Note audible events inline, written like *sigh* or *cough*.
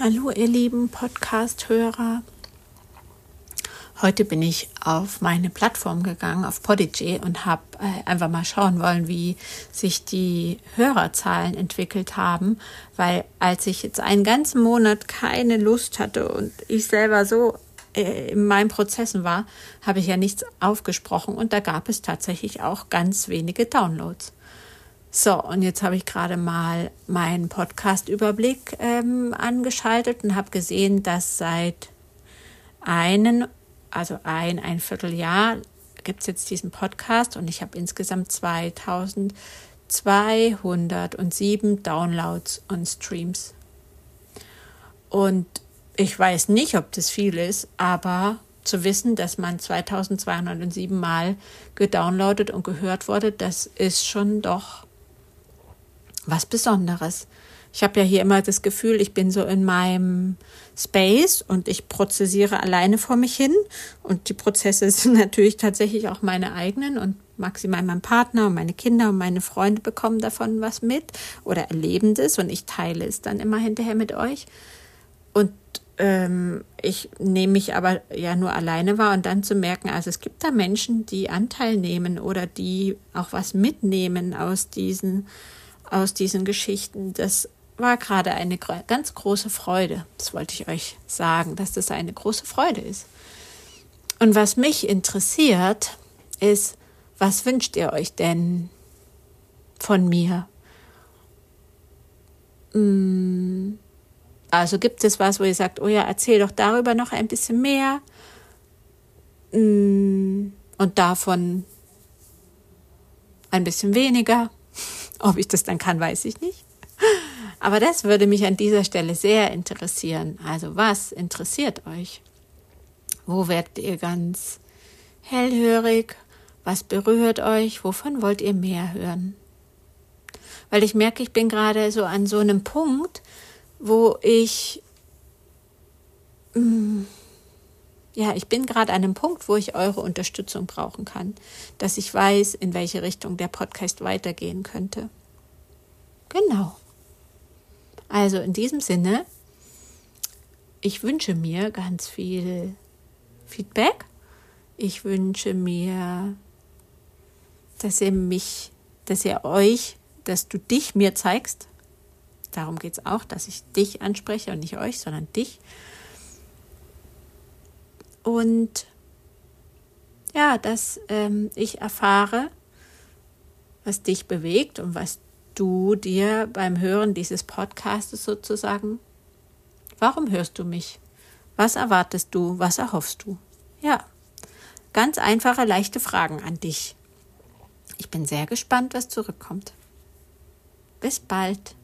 Hallo ihr lieben Podcast-Hörer. Heute bin ich auf meine Plattform gegangen, auf Podigy und habe äh, einfach mal schauen wollen, wie sich die Hörerzahlen entwickelt haben, weil als ich jetzt einen ganzen Monat keine Lust hatte und ich selber so äh, in meinen Prozessen war, habe ich ja nichts aufgesprochen und da gab es tatsächlich auch ganz wenige Downloads. So, und jetzt habe ich gerade mal meinen Podcast-Überblick ähm, angeschaltet und habe gesehen, dass seit einen, also ein, ein Vierteljahr gibt es jetzt diesen Podcast und ich habe insgesamt 2207 Downloads und Streams. Und ich weiß nicht, ob das viel ist, aber zu wissen, dass man 2207 Mal gedownloadet und gehört wurde, das ist schon doch was Besonderes. Ich habe ja hier immer das Gefühl, ich bin so in meinem Space und ich prozessiere alleine vor mich hin. Und die Prozesse *laughs* sind natürlich tatsächlich auch meine eigenen und maximal mein Partner und meine Kinder und meine Freunde bekommen davon was mit oder erleben das und ich teile es dann immer hinterher mit euch. Und ähm, ich nehme mich aber ja nur alleine wahr und dann zu merken, also es gibt da Menschen, die Anteil nehmen oder die auch was mitnehmen aus diesen aus diesen Geschichten. Das war gerade eine ganz große Freude. Das wollte ich euch sagen, dass das eine große Freude ist. Und was mich interessiert, ist, was wünscht ihr euch denn von mir? Hm, also gibt es was, wo ihr sagt, oh ja, erzähl doch darüber noch ein bisschen mehr hm, und davon ein bisschen weniger. Ob ich das dann kann, weiß ich nicht. Aber das würde mich an dieser Stelle sehr interessieren. Also was interessiert euch? Wo werdet ihr ganz hellhörig? Was berührt euch? Wovon wollt ihr mehr hören? Weil ich merke, ich bin gerade so an so einem Punkt, wo ich, mm, ja, ich bin gerade an einem Punkt, wo ich eure Unterstützung brauchen kann, dass ich weiß, in welche Richtung der Podcast weitergehen könnte. Genau. Also in diesem Sinne, ich wünsche mir ganz viel Feedback. Ich wünsche mir, dass ihr mich, dass ihr euch, dass du dich mir zeigst. Darum geht es auch, dass ich dich anspreche und nicht euch, sondern dich. Und ja, dass ähm, ich erfahre, was dich bewegt und was du dir beim Hören dieses Podcasts sozusagen? Warum hörst du mich? Was erwartest du? Was erhoffst du? Ja, ganz einfache, leichte Fragen an dich. Ich bin sehr gespannt, was zurückkommt. Bis bald.